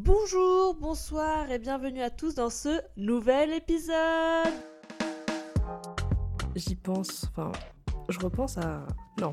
Bonjour, bonsoir et bienvenue à tous dans ce nouvel épisode. J'y pense, enfin, je repense à... Non,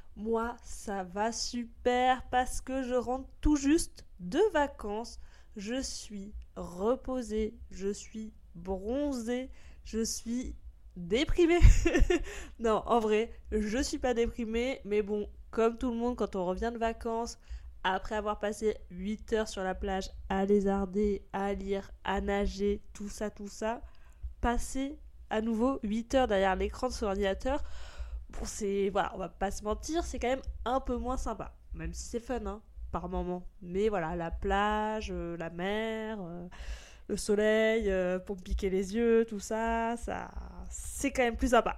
Moi, ça va super parce que je rentre tout juste de vacances. Je suis reposée, je suis bronzée, je suis déprimée. non, en vrai, je suis pas déprimée, mais bon, comme tout le monde, quand on revient de vacances, après avoir passé 8 heures sur la plage à lézarder, à lire, à nager, tout ça, tout ça, passer à nouveau 8 heures derrière l'écran de son ordinateur, bon, c'est. Voilà, on va pas se mentir, c'est quand même un peu moins sympa. Même si c'est fun, hein par moment. Mais voilà, la plage, euh, la mer, euh, le soleil euh, pour me piquer les yeux, tout ça, ça c'est quand même plus sympa.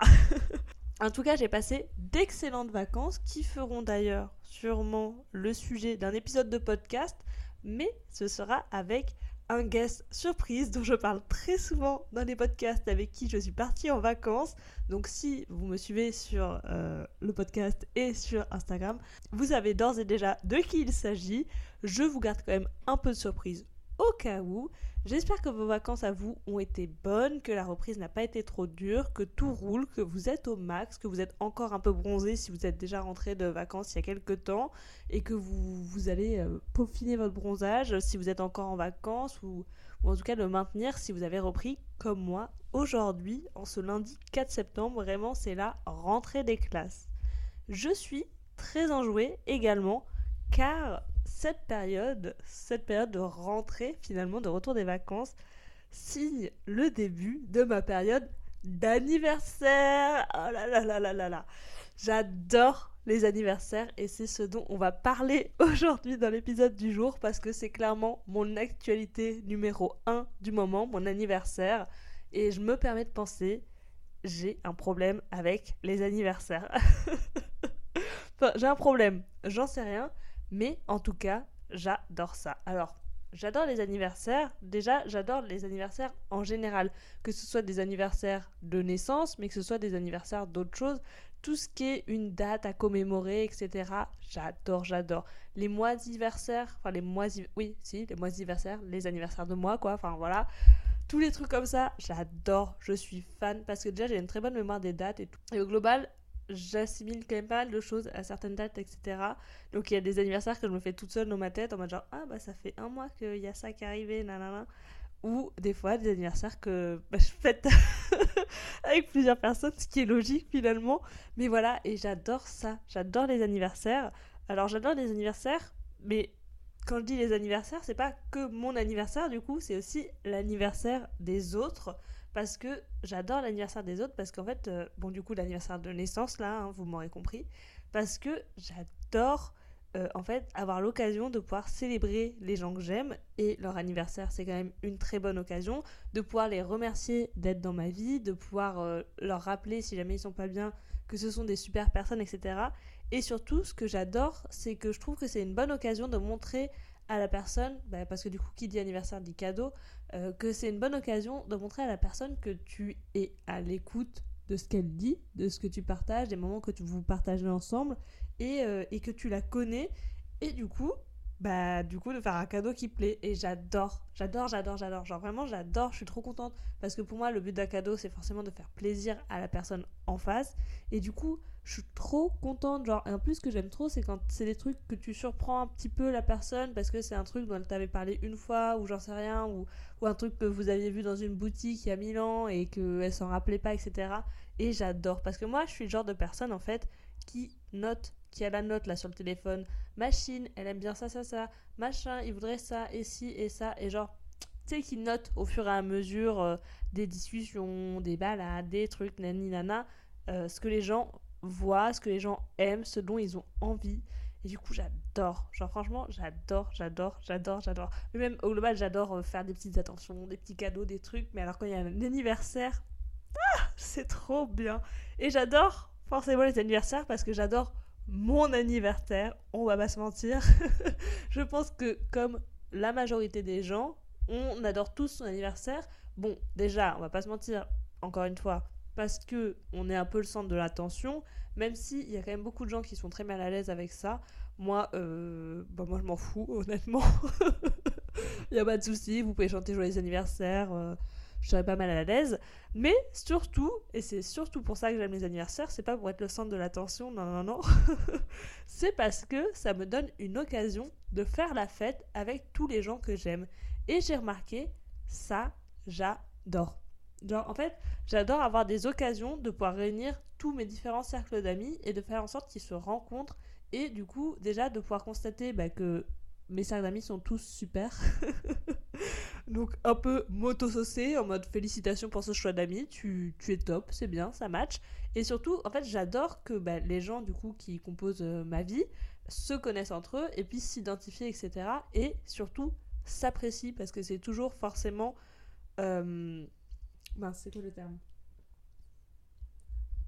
en tout cas, j'ai passé d'excellentes vacances qui feront d'ailleurs sûrement le sujet d'un épisode de podcast, mais ce sera avec un guest surprise dont je parle très souvent dans les podcasts avec qui je suis partie en vacances. Donc si vous me suivez sur euh, le podcast et sur Instagram, vous savez d'ores et déjà de qui il s'agit. Je vous garde quand même un peu de surprise au cas où. J'espère que vos vacances à vous ont été bonnes, que la reprise n'a pas été trop dure, que tout roule, que vous êtes au max, que vous êtes encore un peu bronzé si vous êtes déjà rentré de vacances il y a quelques temps et que vous, allez euh, peaufiner votre bronzage si vous êtes encore en vacances ou, ou en tout cas le maintenir si vous avez repris comme moi aujourd'hui en ce lundi 4 septembre. Vraiment, c'est la rentrée des classes. Je suis très enjouée également car cette période, cette période de rentrée finalement, de retour des vacances, signe le début de ma période d'anniversaire. Oh là là là là là là. J'adore les anniversaires et c'est ce dont on va parler aujourd'hui dans l'épisode du jour parce que c'est clairement mon actualité numéro 1 du moment, mon anniversaire. Et je me permets de penser, j'ai un problème avec les anniversaires. enfin, j'ai un problème, j'en sais rien, mais en tout cas, j'adore ça. Alors, j'adore les anniversaires. Déjà, j'adore les anniversaires en général. Que ce soit des anniversaires de naissance, mais que ce soit des anniversaires d'autres choses. Tout ce qui est une date à commémorer, etc. J'adore, j'adore. Les mois anniversaires, enfin les mois, oui, si, les mois anniversaires, les anniversaires de moi, quoi. Enfin voilà, tous les trucs comme ça, j'adore. Je suis fan parce que déjà j'ai une très bonne mémoire des dates et tout. Et au global, j'assimile quand même pas mal de choses à certaines dates, etc. Donc il y a des anniversaires que je me fais toute seule dans ma tête en mode genre ah bah ça fait un mois qu'il y a ça qui est arrivé, nanana. Ou des fois des anniversaires que bah, je fête avec plusieurs personnes, ce qui est logique finalement. Mais voilà, et j'adore ça, j'adore les anniversaires. Alors j'adore les anniversaires, mais quand je dis les anniversaires, c'est pas que mon anniversaire du coup, c'est aussi l'anniversaire des autres parce que j'adore l'anniversaire des autres, parce qu'en fait, euh, bon, du coup, l'anniversaire de naissance, là, hein, vous m'aurez compris, parce que j'adore, euh, en fait, avoir l'occasion de pouvoir célébrer les gens que j'aime, et leur anniversaire, c'est quand même une très bonne occasion, de pouvoir les remercier d'être dans ma vie, de pouvoir euh, leur rappeler, si jamais ils sont pas bien, que ce sont des super personnes, etc. Et surtout, ce que j'adore, c'est que je trouve que c'est une bonne occasion de montrer à la personne, bah, parce que du coup, qui dit anniversaire dit cadeau, euh, que c'est une bonne occasion de montrer à la personne que tu es à l'écoute de ce qu'elle dit, de ce que tu partages, des moments que tu, vous partagez ensemble, et, euh, et que tu la connais. Et du coup, bah du coup de faire un cadeau qui plaît. Et j'adore. J'adore j'adore j'adore. Genre vraiment j'adore. Je suis trop contente. Parce que pour moi le but d'un cadeau c'est forcément de faire plaisir à la personne en face. Et du coup je suis trop contente. Genre en plus ce que j'aime trop c'est quand c'est des trucs que tu surprends un petit peu la personne parce que c'est un truc dont elle t'avait parlé une fois ou j'en sais rien ou, ou un truc que vous aviez vu dans une boutique il y a mille ans et qu'elle s'en rappelait pas etc et j'adore. Parce que moi je suis le genre de personne en fait qui note qui a la note là sur le téléphone. Machine, elle aime bien ça, ça, ça. Machin, il voudrait ça, et ci, et ça. Et genre, tu sais, qui note au fur et à mesure euh, des discussions, des balades, des trucs, nani, nana, euh, ce que les gens voient, ce que les gens aiment, ce dont ils ont envie. Et du coup, j'adore. Genre, franchement, j'adore, j'adore, j'adore, j'adore. Mais même au global, j'adore euh, faire des petites attentions, des petits cadeaux, des trucs. Mais alors, quand il y a un anniversaire, ah, c'est trop bien. Et j'adore forcément les anniversaires parce que j'adore mon anniversaire. On va pas se mentir. Je pense que, comme la majorité des gens, on adore tous son anniversaire. Bon, déjà, on va pas se mentir, encore une fois, parce que on est un peu le centre de l'attention, même s'il y a quand même beaucoup de gens qui sont très mal à l'aise avec ça. Moi, euh, bah moi je m'en fous, honnêtement. Il n'y a pas de souci, vous pouvez chanter joyeux anniversaire, euh, je serais pas mal à l'aise. Mais surtout, et c'est surtout pour ça que j'aime les anniversaires, c'est pas pour être le centre de l'attention, non, non, non. c'est parce que ça me donne une occasion de faire la fête avec tous les gens que j'aime. Et j'ai remarqué, ça, j'adore. Genre, en fait, j'adore avoir des occasions de pouvoir réunir tous mes différents cercles d'amis et de faire en sorte qu'ils se rencontrent. Et du coup, déjà, de pouvoir constater bah, que mes cercles d'amis sont tous super. Donc, un peu moto-saucé, en mode félicitations pour ce choix d'amis, tu, tu, es top, c'est bien, ça match. Et surtout, en fait, j'adore que bah, les gens, du coup, qui composent euh, ma vie se connaissent entre eux et puissent s'identifier, etc. Et surtout, s'apprécient parce que c'est toujours forcément. Euh, c'est quoi le terme?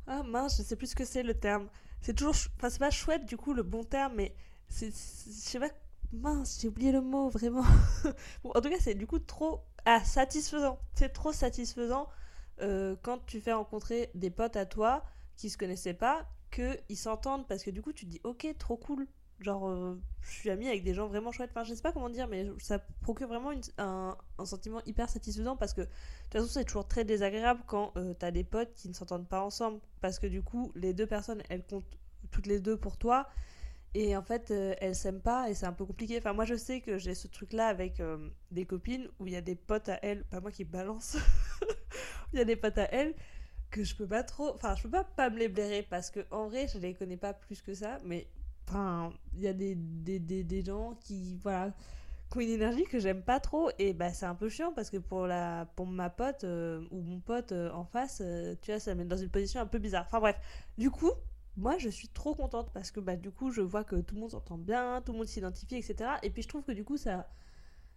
Ah mince, je sais plus ce que c'est le terme. C'est toujours. Enfin, c'est pas chouette du coup le bon terme, mais c'est. Je sais pas. Mince, j'ai oublié le mot vraiment. en tout cas, c'est du coup trop. Ah, satisfaisant. C'est trop satisfaisant euh, quand tu fais rencontrer des potes à toi qui se connaissaient pas, qu'ils s'entendent parce que du coup, tu te dis ok, trop cool. Genre, euh, je suis amie avec des gens vraiment chouettes. Enfin, je sais pas comment dire, mais ça procure vraiment un, un, sentiment hyper satisfaisant parce que de toute façon, c'est toujours très désagréable quand euh, t'as des potes qui ne s'entendent pas ensemble. Parce que du coup, les deux personnes, elles comptent toutes les deux pour toi. Et en fait, euh, elles s'aiment pas et c'est un peu compliqué. Enfin, moi, je sais que j'ai ce truc-là avec des copines où il y a des potes à elles, pas moi qui balance, il y a des potes à elles que je peux pas trop. Enfin, je peux pas pas me les blairer parce que en vrai, je les connais pas plus que ça. Mais Enfin, il y a des, des, des, des, gens qui, voilà, qui ont une énergie que j'aime pas trop. Et bah, c'est un peu chiant parce que pour, la, pour ma pote euh, ou mon pote euh, en face, euh, tu vois, ça me met dans une position un peu bizarre. Enfin bref, du coup, moi je suis trop contente parce que bah, du coup, je vois que tout le monde s'entend bien, tout le monde s'identifie, etc. Et puis je trouve que du coup, ça,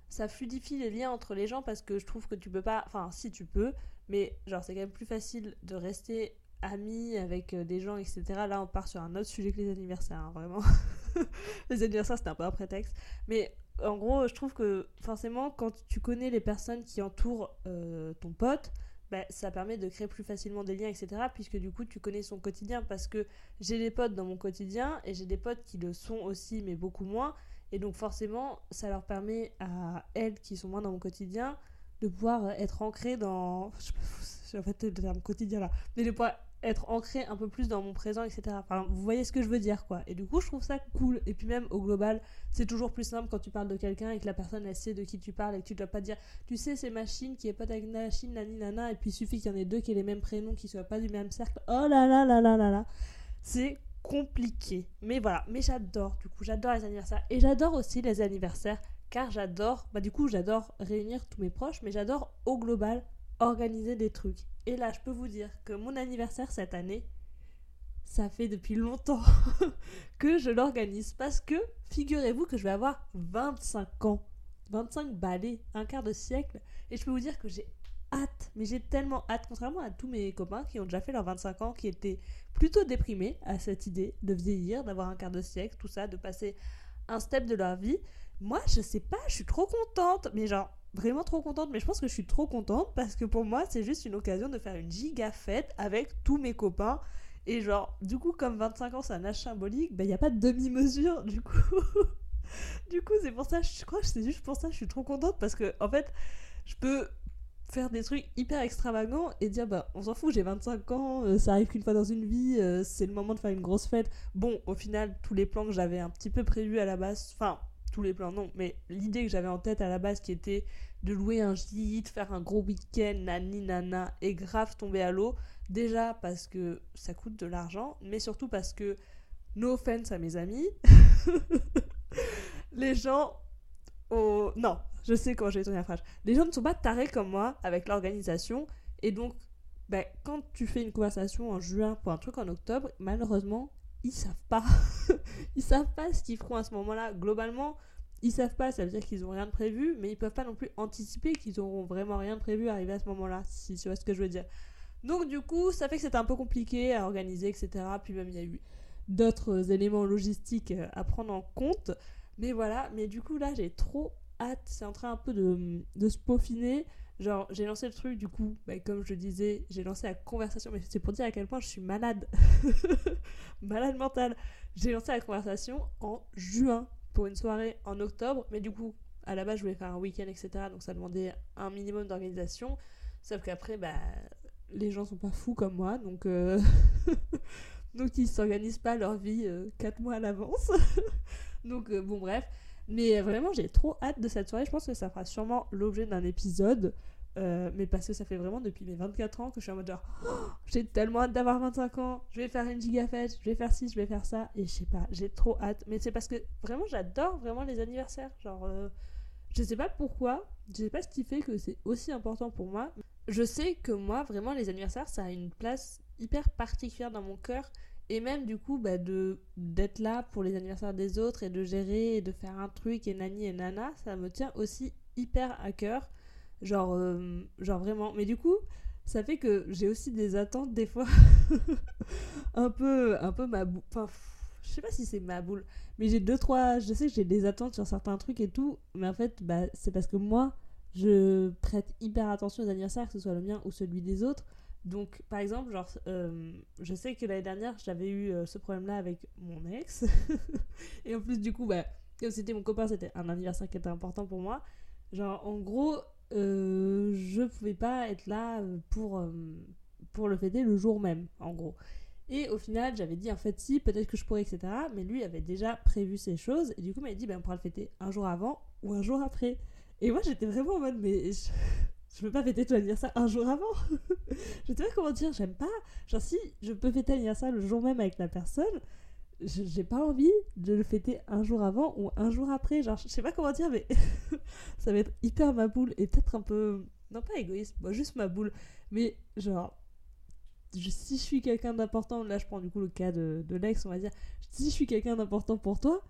ça fluidifie les liens entre les gens parce que je trouve que tu peux pas. Enfin, si tu peux, mais genre, c'est quand même plus facile de rester amis avec euh, des gens, etc. Là, on part sur un autre sujet que les anniversaires, hein, vraiment. les anniversaires, c'était un peu un prétexte. Mais en gros, je trouve que forcément, quand tu connais les personnes qui entourent euh, ton pote, bah, ça permet de créer plus facilement des liens, etc. Puisque du coup, tu connais son quotidien. Parce que j'ai des potes dans mon quotidien et j'ai des potes qui le sont aussi, mais beaucoup moins. Et donc, forcément, ça leur permet à elles qui sont moins dans mon quotidien de pouvoir être ancrées dans. Je sais pas, en fait le terme quotidien là. Mais de pouvoir être ancré un peu plus dans mon présent, etc. Enfin, vous voyez ce que je veux dire, quoi. Et du coup, je trouve ça cool. Et puis même, au global, c'est toujours plus simple quand tu parles de quelqu'un et que la personne, elle sait de qui tu parles et que tu dois pas dire, tu sais, c'est machine qui est pote avec machine, nani, nana, et puis il suffit qu'il y en ait deux qui aient les mêmes prénoms, qui soient pas du même cercle. Oh là là là là là là. C'est compliqué. Mais voilà, mais j'adore, du coup, j'adore les anniversaires. Et j'adore aussi les anniversaires, car j'adore, bah du coup, j'adore réunir tous mes proches, mais j'adore au global organiser des trucs. Et là, je peux vous dire que mon anniversaire cette année, ça fait depuis longtemps que je l'organise parce que figurez-vous que je vais avoir 25 ans. 25 balais, un quart de siècle. Et je peux vous dire que j'ai hâte, mais j'ai tellement hâte, contrairement à tous mes copains qui ont déjà fait leurs 25 ans, qui étaient plutôt déprimés à cette idée de vieillir, d'avoir un quart de siècle, tout ça, de passer un step de leur vie. Moi, je sais pas, je suis trop contente, mais genre, vraiment trop contente, mais je pense que je suis trop contente parce que pour moi, c'est juste une occasion de faire une giga fête avec tous mes copains. Et genre, du coup, comme 25 ans, c'est un âge symbolique, ben il n'y a pas de demi-mesure, du coup. du coup, c'est pour ça, je crois que c'est juste pour ça je suis trop contente parce que, en fait, je peux faire des trucs hyper extravagants et dire bah on s'en fout j'ai 25 ans euh, ça arrive qu'une fois dans une vie euh, c'est le moment de faire une grosse fête bon au final tous les plans que j'avais un petit peu prévus à la base enfin tous les plans, non, mais l'idée que j'avais en tête à la base qui était de louer un gîte, faire un gros week-end, nani nana, et grave tomber à l'eau. Déjà parce que ça coûte de l'argent, mais surtout parce que, no offense à mes amis, les gens. Oh, non, je sais quand j'ai tourné la phrase. Les gens ne sont pas tarés comme moi avec l'organisation, et donc, ben, quand tu fais une conversation en juin pour un truc en octobre, malheureusement, ils savent pas. ils savent pas ce qu'ils feront à ce moment-là. Globalement, ils savent pas, ça veut dire qu'ils ont rien de prévu, mais ils peuvent pas non plus anticiper qu'ils auront vraiment rien de prévu à arriver à ce moment-là, si tu vois ce que je veux dire. Donc du coup, ça fait que c'était un peu compliqué à organiser, etc. Puis même il y a eu d'autres éléments logistiques euh, à prendre en compte. Mais voilà, mais du coup là j'ai trop hâte, c'est en train un peu de, de se peaufiner. Genre, j'ai lancé le truc, du coup, bah, comme je disais, j'ai lancé la conversation, mais c'est pour dire à quel point je suis malade. malade mentale. J'ai lancé la conversation en juin pour une soirée en octobre, mais du coup, à la base, je voulais faire un week-end, etc. Donc ça demandait un minimum d'organisation. Sauf qu'après, bah, les gens sont pas fous comme moi, donc, euh... donc ils s'organisent pas leur vie 4 euh, mois à l'avance. donc euh, bon, bref. Mais vraiment, j'ai trop hâte de cette soirée. Je pense que ça fera sûrement l'objet d'un épisode. Euh, mais parce que ça fait vraiment depuis mes 24 ans que je suis en mode genre oh, j'ai tellement hâte d'avoir 25 ans, je vais faire une giga fête, je vais faire ci, je vais faire ça et je sais pas, j'ai trop hâte mais c'est parce que vraiment j'adore vraiment les anniversaires genre euh, je sais pas pourquoi, je sais pas ce qui fait que c'est aussi important pour moi. Je sais que moi vraiment les anniversaires ça a une place hyper particulière dans mon cœur et même du coup bah, de d'être là pour les anniversaires des autres et de gérer et de faire un truc et nani et nana ça me tient aussi hyper à cœur. Genre euh, genre vraiment. Mais du coup ça fait que j'ai aussi des attentes des fois un peu un peu ma boule enfin je sais pas si c'est ma boule mais j'ai deux trois je sais que j'ai des attentes sur certains trucs et tout mais en fait bah c'est parce que moi je prête hyper attention aux anniversaires que ce soit le mien ou celui des autres donc, par exemple, genre, euh, je sais que l'année dernière, j'avais eu euh, ce problème-là avec mon ex. et en plus, du coup, bah, comme c'était mon copain, c'était un anniversaire qui était important pour moi. Genre, en gros, euh, je pouvais pas être là pour, pour le fêter le jour même, en gros. Et au final, j'avais dit, en fait, si, peut-être que je pourrais, etc. Mais lui avait déjà prévu ces choses. Et du coup, il m'a dit, ben, on pourra le fêter un jour avant ou un jour après. Et moi, j'étais vraiment en mode, mais je peux pas fêter ton anniversaire un jour avant. je sais pas comment dire, j'aime pas. Genre, si je peux fêter l'anniversaire le jour même avec la personne, j'ai pas envie de le fêter un jour avant ou un jour après. Genre, je sais pas comment dire, mais ça va être hyper ma boule et peut-être un peu. Non, pas égoïste, moi, juste ma boule. Mais genre, si je suis quelqu'un d'important, là je prends du coup le cas de, l'ex, on va dire, si je suis quelqu'un d'important pour toi,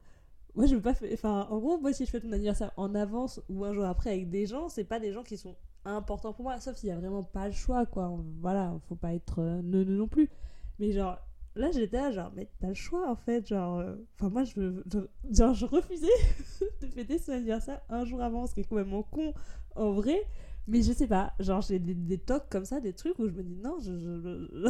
moi je veux pas enfin en gros moi si je fais ton anniversaire en avance ou un jour après avec des gens c'est pas des gens qui sont important pour moi, sauf s'il y a vraiment pas le choix, quoi. Voilà, faut pas être euh, neuneu non plus. Mais genre, là j'étais là, genre, mais t'as le choix en fait, genre. Euh, enfin, moi je, genre, je refusais de fêter son anniversaire un jour avant, ce qui est complètement con en vrai. Mais je sais pas, genre j'ai des, des tocs comme ça, des trucs où je me dis non, je. je...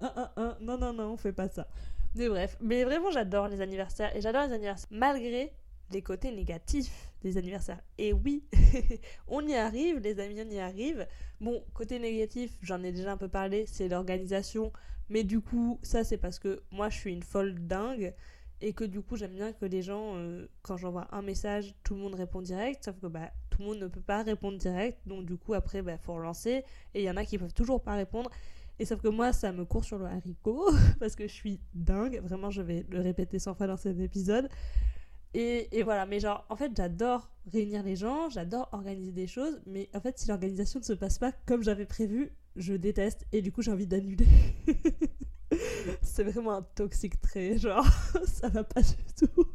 non, non, non, on fait pas ça. Mais bref, mais vraiment j'adore les anniversaires et j'adore les anniversaires malgré les côtés négatifs des anniversaires. Et oui, on y arrive, les amis, on y arrive. Bon, côté négatif, j'en ai déjà un peu parlé, c'est l'organisation. Mais du coup, ça c'est parce que moi je suis une folle dingue et que du coup j'aime bien que les gens, euh, quand j'envoie un message, tout le monde répond direct, sauf que bah, tout le monde ne peut pas répondre direct, donc du coup après, bah, faut relancer, et il y en a qui peuvent toujours pas répondre, et sauf que moi ça me court sur le haricot, parce que je suis dingue, vraiment je vais le répéter 100 fois dans cet épisode, et, voilà, mais genre, en fait, j'adore réunir les gens, j'adore organiser des choses, mais en fait, si l'organisation ne se passe pas comme j'avais prévu, je déteste et du coup, j'ai envie d'annuler. c'est vraiment un toxique trait, genre, ça va pas du tout.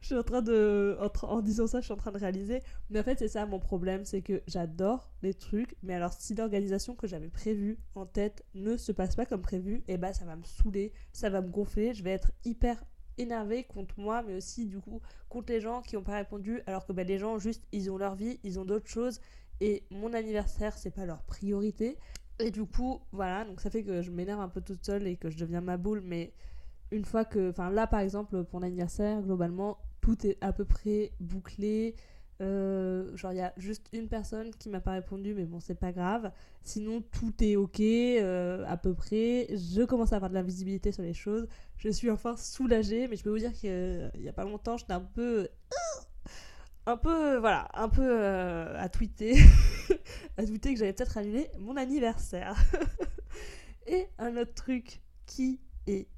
je suis en train de. En, disant ça, je suis en train de réaliser. Mais en fait, c'est ça mon problème, c'est que j'adore les trucs, mais alors si l'organisation que j'avais prévue en tête ne se passe pas comme prévu, et eh bah ben, ça va me saouler, ça va me gonfler, je vais être hyper énervé contre moi, mais aussi du coup contre les gens qui n'ont pas répondu, alors que bah, les gens juste ils ont leur vie, ils ont d'autres choses, et mon anniversaire c'est pas leur priorité. Et du coup, voilà, donc ça fait que je m'énerve un peu toute seule et que je deviens ma boule, mais une fois que, enfin là par exemple pour l'anniversaire, globalement tout est à peu près bouclé. Euh, genre, il y a juste une personne qui m'a pas répondu, mais bon, c'est pas grave. Sinon, tout est ok, euh, à peu près. Je commence à avoir de la visibilité sur les choses. Je suis enfin soulagée, mais je peux vous dire qu'il y a pas longtemps, j'étais un peu. Un peu, voilà, un peu euh, à tweeter. à tweeter que j'allais peut-être annuler mon anniversaire. et un autre truc qui est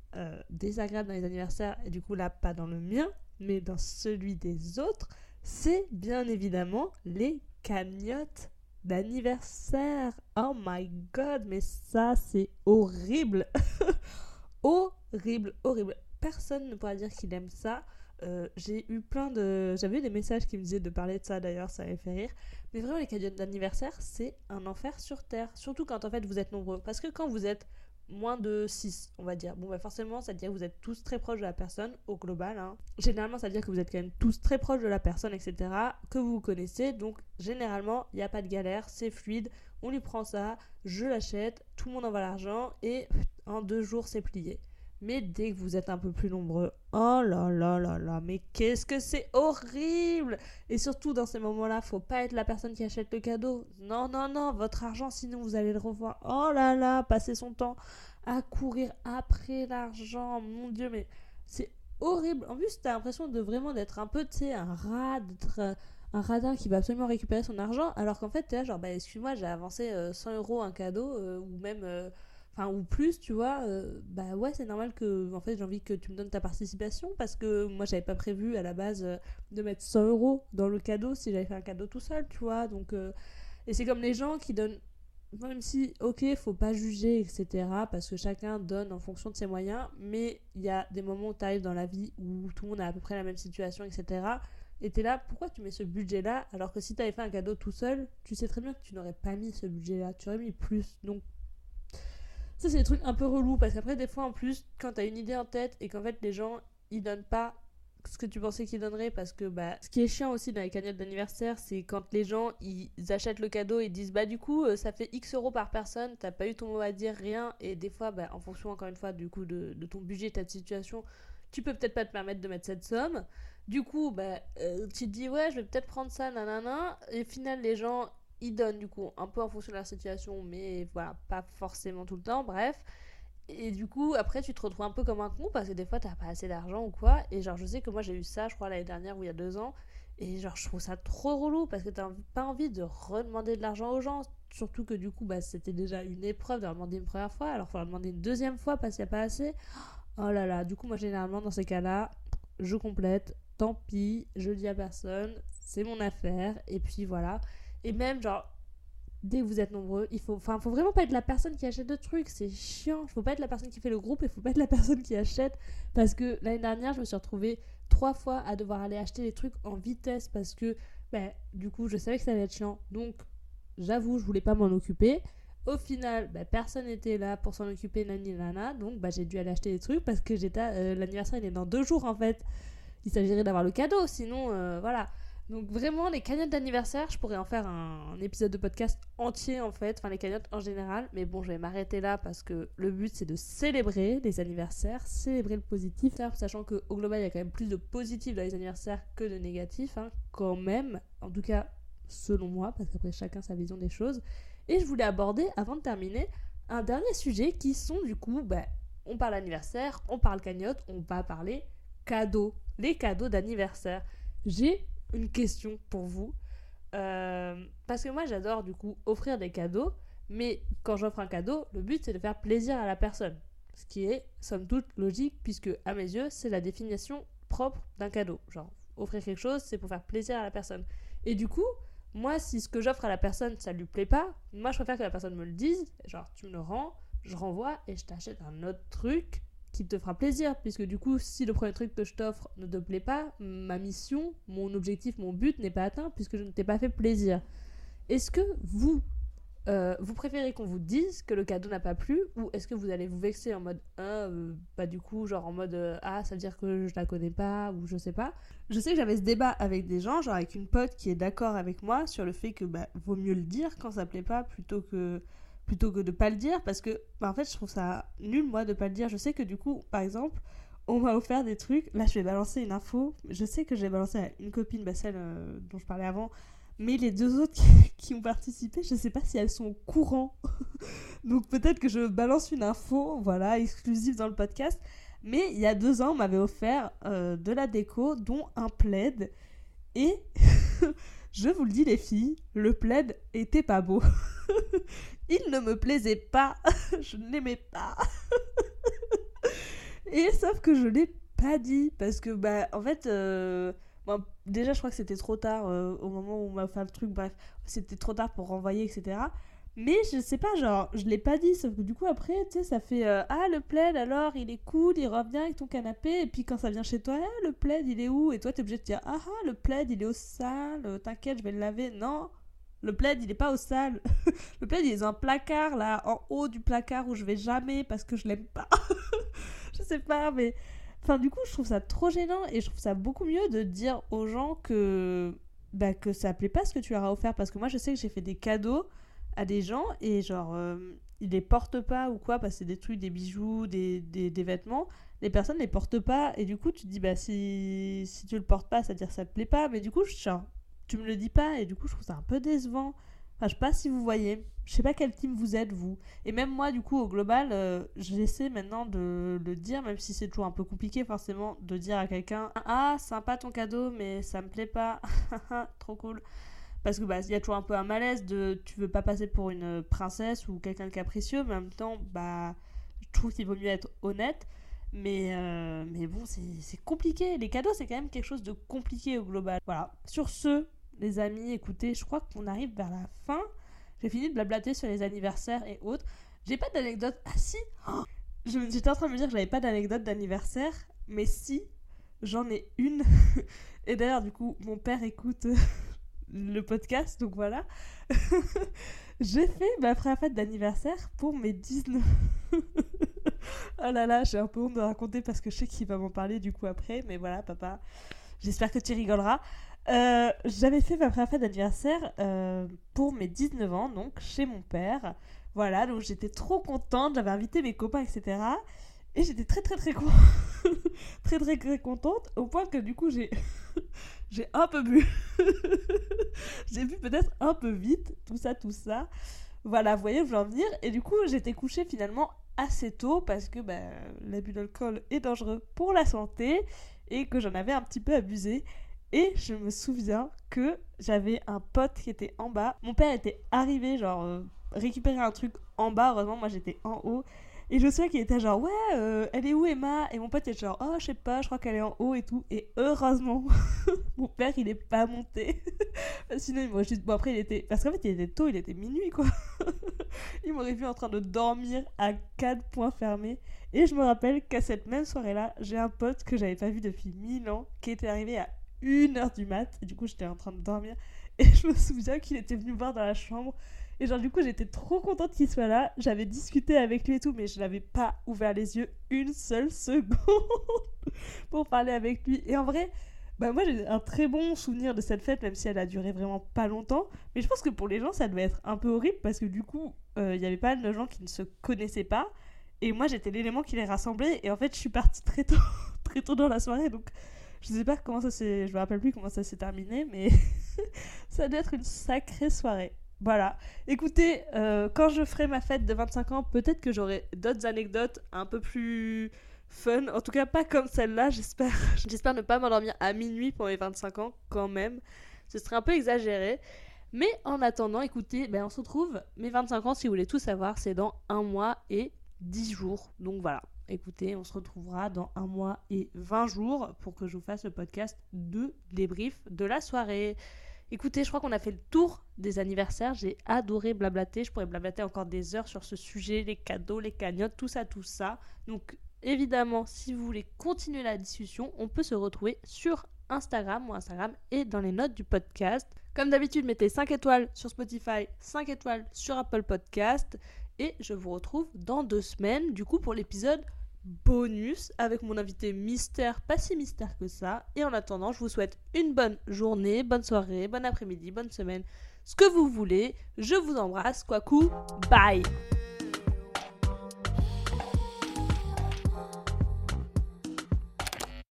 désagréable dans les anniversaires, et du coup, là, pas dans le mien, mais dans celui des autres c'est bien évidemment les cagnottes d'anniversaire. Oh my god, mais ça c'est horrible. horrible, horrible. Personne ne pourra dire qu'il aime ça. Euh, j'ai eu plein de. J'avais des messages qui me disaient de parler de ça d'ailleurs, ça m'avait fait rire. Mais vraiment, les cadeaux d'anniversaire, c'est un enfer sur Terre. Surtout quand en fait vous êtes nombreux. Parce que quand vous êtes moins de 6, on va dire. Bon, bah forcément, ça veut dire que vous êtes tous très proches de la personne, au global. Hein. Généralement, ça veut dire que vous êtes quand même tous très proches de la personne, etc. Que vous vous connaissez. Donc, généralement, il n'y a pas de galère, c'est fluide. On lui prend ça, je l'achète, tout le monde envoie l'argent et en deux jours, c'est plié. Mais dès que vous êtes un peu plus nombreux, oh là là là là, mais qu'est-ce que c'est horrible Et surtout dans ces moments-là, faut pas être la personne qui achète le cadeau. Non, non, non, votre argent, sinon vous allez le revoir. Oh là là, passer son temps à courir après l'argent, mon Dieu, mais c'est horrible. En plus, t'as l'impression de vraiment d'être un peu, tu sais, un rat, d'être euh, un radin qui va absolument récupérer son argent, alors qu'en fait, t'es là genre, bah excuse-moi, j'ai avancé 100 euh, euros un cadeau, euh, ou même enfin ou plus tu vois euh, bah ouais c'est normal que en fait j'ai envie que tu me donnes ta participation parce que moi j'avais pas prévu à la base euh, de mettre 100 euros dans le cadeau si j'avais fait un cadeau tout seul tu vois donc euh, et c'est comme les gens qui donnent même si ok faut pas juger etc parce que chacun donne en fonction de ses moyens mais il y a des moments où tu arrives dans la vie où tout le monde a à peu près la même situation etc et t'es là, pourquoi tu mets ce budget-là alors que si t'avais fait un cadeau tout seul, tu sais très bien que tu n'aurais pas mis ce budget-là, tu aurais mis plus. Donc c'est des trucs un peu relous parce qu'après, des fois, en plus, quand t'as une idée en tête et qu'en fait, les gens, ils donnent pas ce que tu pensais qu'ils donneraient parce que bah ce qui est chiant aussi dans les cagnottes d'anniversaire c'est quand les gens ils achètent le cadeau et disent bah du coup euh, ça fait x euros par personne t'as pas eu ton mot à dire rien et des fois bah en fonction encore une fois du coup de, ton budget ta situation tu peux peut-être pas te permettre de mettre cette somme. Du coup bah euh, tu te dis ouais je vais peut-être prendre ça nanana et au final les gens ils donnent du coup un peu en fonction de la situation, mais voilà, pas forcément tout le temps, bref. Et du coup, après, tu te retrouves un peu comme un con parce que des fois, t'as pas assez d'argent ou quoi. Et genre, je sais que moi, j'ai eu ça, je crois, l'année dernière ou il y a deux ans. Et genre, je trouve ça trop relou parce que t'as pas envie de redemander de l'argent aux gens. Surtout que du coup, bah, c'était déjà une épreuve de demander une première fois. Alors, faut leur demander une deuxième fois parce qu'il n'y a pas assez. Oh là là, du coup, moi, généralement, dans ces cas-là, je complète. Tant pis, je dis à personne. C'est mon affaire. Et puis voilà. Et même, genre, dès que vous êtes nombreux, il faut, faut vraiment pas être la personne qui achète le truc, c'est chiant. Il faut pas être la personne qui fait le groupe, il faut pas être la personne qui achète. Parce que l'année dernière, je me suis retrouvée trois fois à devoir aller acheter des trucs en vitesse parce que, ben, du coup, je savais que ça allait être chiant. Donc, j'avoue, je voulais pas m'en occuper. Au final, ben, personne n'était là pour s'en occuper, nani nana. Donc, ben, j'ai dû aller acheter des trucs parce que euh, l'anniversaire il est dans deux jours en fait. Il s'agirait d'avoir le cadeau, sinon, euh, voilà. Donc vraiment, les cagnottes d'anniversaire, je pourrais en faire un, épisode de podcast entier en fait, enfin les cagnottes en général, mais bon, je vais m'arrêter là parce que le but c'est de célébrer les anniversaires, célébrer le positif, sachant qu'au global il y a quand même plus de positifs dans les anniversaires que de négatifs, hein, quand même, en tout cas selon moi, parce qu'après chacun sa vision des choses. Et je voulais aborder, avant de terminer, un dernier sujet qui sont du coup, bah, on parle anniversaire, on parle cagnotte, on va parler cadeaux, les cadeaux d'anniversaire. J'ai une question pour vous. Euh, parce que moi, j'adore du coup offrir des cadeaux, mais quand j'offre un cadeau, le but c'est de faire plaisir à la personne. Ce qui est, somme toute, logique, puisque à mes yeux, c'est la définition propre d'un cadeau. Genre, offrir quelque chose, c'est pour faire plaisir à la personne. Et du coup, moi, si ce que j'offre à la personne, ça lui plaît pas, moi, je préfère que la personne me le dise. Genre, tu me le rends, je renvoie et je t'achète un autre truc qui te fera plaisir, puisque du coup, si le premier truc que je t'offre ne te plaît pas, ma mission, mon objectif, mon but n'est pas atteint, puisque je ne t'ai pas fait plaisir. Est-ce que vous, euh, vous préférez qu'on vous dise que le cadeau n'a pas plu, ou est-ce que vous allez vous vexer en mode, ah, euh, bah du coup, genre en mode, euh, ah, ça veut dire que je la connais pas, ou je sais pas. Je sais que j'avais ce débat avec des gens, genre avec une pote qui est d'accord avec moi sur le fait que, bah, vaut mieux le dire quand ça plaît pas, plutôt que plutôt que de pas le dire parce que bah, en fait je trouve ça nul moi de pas le dire. Je sais que du coup par exemple on m'a offert des trucs. Là je vais balancer une info. Je sais que j'ai balancé à une copine bah, celle euh, dont je parlais avant. Mais les deux autres qui, ont participé je sais pas si elles sont au courant. Donc peut-être que je balance une info voilà exclusive dans le podcast. Mais il y a deux ans on m'avait offert euh, de la déco dont un plaid. Et je vous le dis les filles le plaid était pas beau il ne me plaisait pas. je ne l'aimais pas. Et sauf que je l'ai pas dit parce que bah en fait euh, déjà je crois que c'était trop tard euh, au moment où on m'a fait le truc bref c'était trop tard pour renvoyer etc Mais je sais pas, genre, je l'ai pas dit, sauf que du coup, après, tu sais, ça fait euh, Ah, le plaid, alors, il est cool, il revient avec ton canapé. Et puis quand ça vient chez toi, ah, le plaid, il est où? Et toi, t'es obligé de dire Ah, ah, le plaid, il est au sale, t'inquiète, je vais le laver. Non, le plaid, il est pas au sale. le plaid, il est dans un placard, là, en haut du placard où je vais jamais parce que je l'aime pas. je sais pas, mais. Enfin, du coup, je trouve ça trop gênant et je trouve ça beaucoup mieux de dire aux gens que. Bah, que ça plaît pas ce que tu leur as offert. Parce que moi, je sais que j'ai fait des cadeaux à des gens et genre euh, ils les portent pas ou quoi parce que c'est des trucs des bijoux des, des, des, vêtements les personnes les portent pas et du coup tu te dis bah si, si tu le portes pas ça veut dire ça te plaît pas mais du coup genre, tu me le dis pas et du coup je trouve ça un peu décevant. Enfin je sais pas si vous voyez je sais pas quel team vous êtes vous. Et même moi du coup au global euh, j'essaie maintenant de le dire même si c'est toujours un peu compliqué forcément de dire à quelqu'un ah sympa ton cadeau mais ça me plaît pas. Trop cool parce que bah il y a toujours un peu un malaise de tu veux pas passer pour une princesse ou quelqu'un de capricieux mais en même temps bah je trouve qu'il vaut mieux être honnête mais euh, mais bon c'est compliqué. Les cadeaux c'est quand même quelque chose de compliqué au global. Voilà. Sur ce les amis écoutez je crois qu'on arrive vers la fin. J'ai fini de blablater sur les anniversaires et autres. J'ai pas d'anecdote. Ah si oh j'étais en train de me dire que j'avais pas d'anecdote d'anniversaire mais si j'en ai une. Et d'ailleurs du coup mon père écoute le podcast, donc voilà. j'ai fait ma première fête d'anniversaire pour mes 19. oh là là, j'ai un peu honte de raconter parce que je sais qu'il va m'en parler du coup après, mais voilà, papa, j'espère que tu rigoleras. Euh, j'avais fait ma première fête d'anniversaire euh, pour mes 19 ans, donc chez mon père. Voilà, donc j'étais trop contente, j'avais invité mes copains, etc. Et j'étais très très très, très très très contente au point que du coup j'ai j'ai un peu bu. j'ai bu peut-être un peu vite, tout ça, tout ça. Voilà, vous voyez, je veux en venir. Et du coup, j'étais couchée finalement assez tôt parce que bah, l'abus d'alcool est dangereux pour la santé et que j'en avais un petit peu abusé. Et je me souviens que j'avais un pote qui était en bas. Mon père était arrivé, genre, euh, récupérer un truc en bas. Heureusement, moi j'étais en haut. Et je sais qu'il était genre, ouais, euh, elle est où Emma? Et mon pote était genre, oh, je sais pas, je crois qu'elle est en haut et tout. Et heureusement, mon père, il est pas monté. Sinon, il m'aurait juste. Bon, après, il était. Parce qu'en fait, il était tôt, il était minuit, quoi. il m'aurait vu en train de dormir à quatre points fermés. Et je me rappelle qu'à cette même soirée-là, j'ai un pote que j'avais pas vu depuis mille ans qui était arrivé à 1h du mat. Du coup, j'étais en train de dormir. Et je me souviens qu'il était venu me voir dans la chambre. Et genre, du coup, j'étais trop contente qu'il soit là. J'avais discuté avec lui et tout, mais je n'avais pas ouvert les yeux une seule seconde pour parler avec lui. Et en vrai, bah moi j'ai un très bon souvenir de cette fête, même si elle a duré vraiment pas longtemps. Mais je pense que pour les gens, ça devait être un peu horrible parce que du coup, euh, il y avait pas de gens qui ne se connaissaient pas. Et moi, j'étais l'élément qui les rassemblait. Et en fait, je suis partie très tôt, très tôt dans la soirée. Donc, je sais pas comment ça s'est. Je me rappelle plus comment ça s'est terminé, mais ça doit être une sacrée soirée. Voilà. Écoutez, euh, quand je ferai ma fête de 25 ans, peut-être que j'aurai d'autres anecdotes un peu plus fun. En tout cas, pas comme celle-là, j'espère. j'espère ne pas m'endormir à minuit pour mes 25 ans, quand même. Ce serait un peu exagéré. Mais en attendant, écoutez, ben on se retrouve. Mes 25 ans, si vous voulez tout savoir, c'est dans un mois et 10 jours. Donc voilà. Écoutez, on se retrouvera dans un mois et 20 jours pour que je vous fasse le podcast de débrief de la soirée. Écoutez, je crois qu'on a fait le tour des anniversaires. J'ai adoré blablater. Je pourrais blablater encore des heures sur ce sujet, les cadeaux, les cagnottes, tout ça, tout ça. Donc, évidemment, si vous voulez continuer la discussion, on peut se retrouver sur Instagram. Mon Instagram est dans les notes du podcast. Comme d'habitude, mettez 5 étoiles sur Spotify, 5 étoiles sur Apple Podcast. Et je vous retrouve dans deux semaines, du coup, pour l'épisode bonus avec mon invité mystère, pas si mystère que ça. Et en attendant, je vous souhaite une bonne journée, bonne soirée, bon après-midi, bonne semaine, ce que vous voulez. Je vous embrasse, quoi coup, bye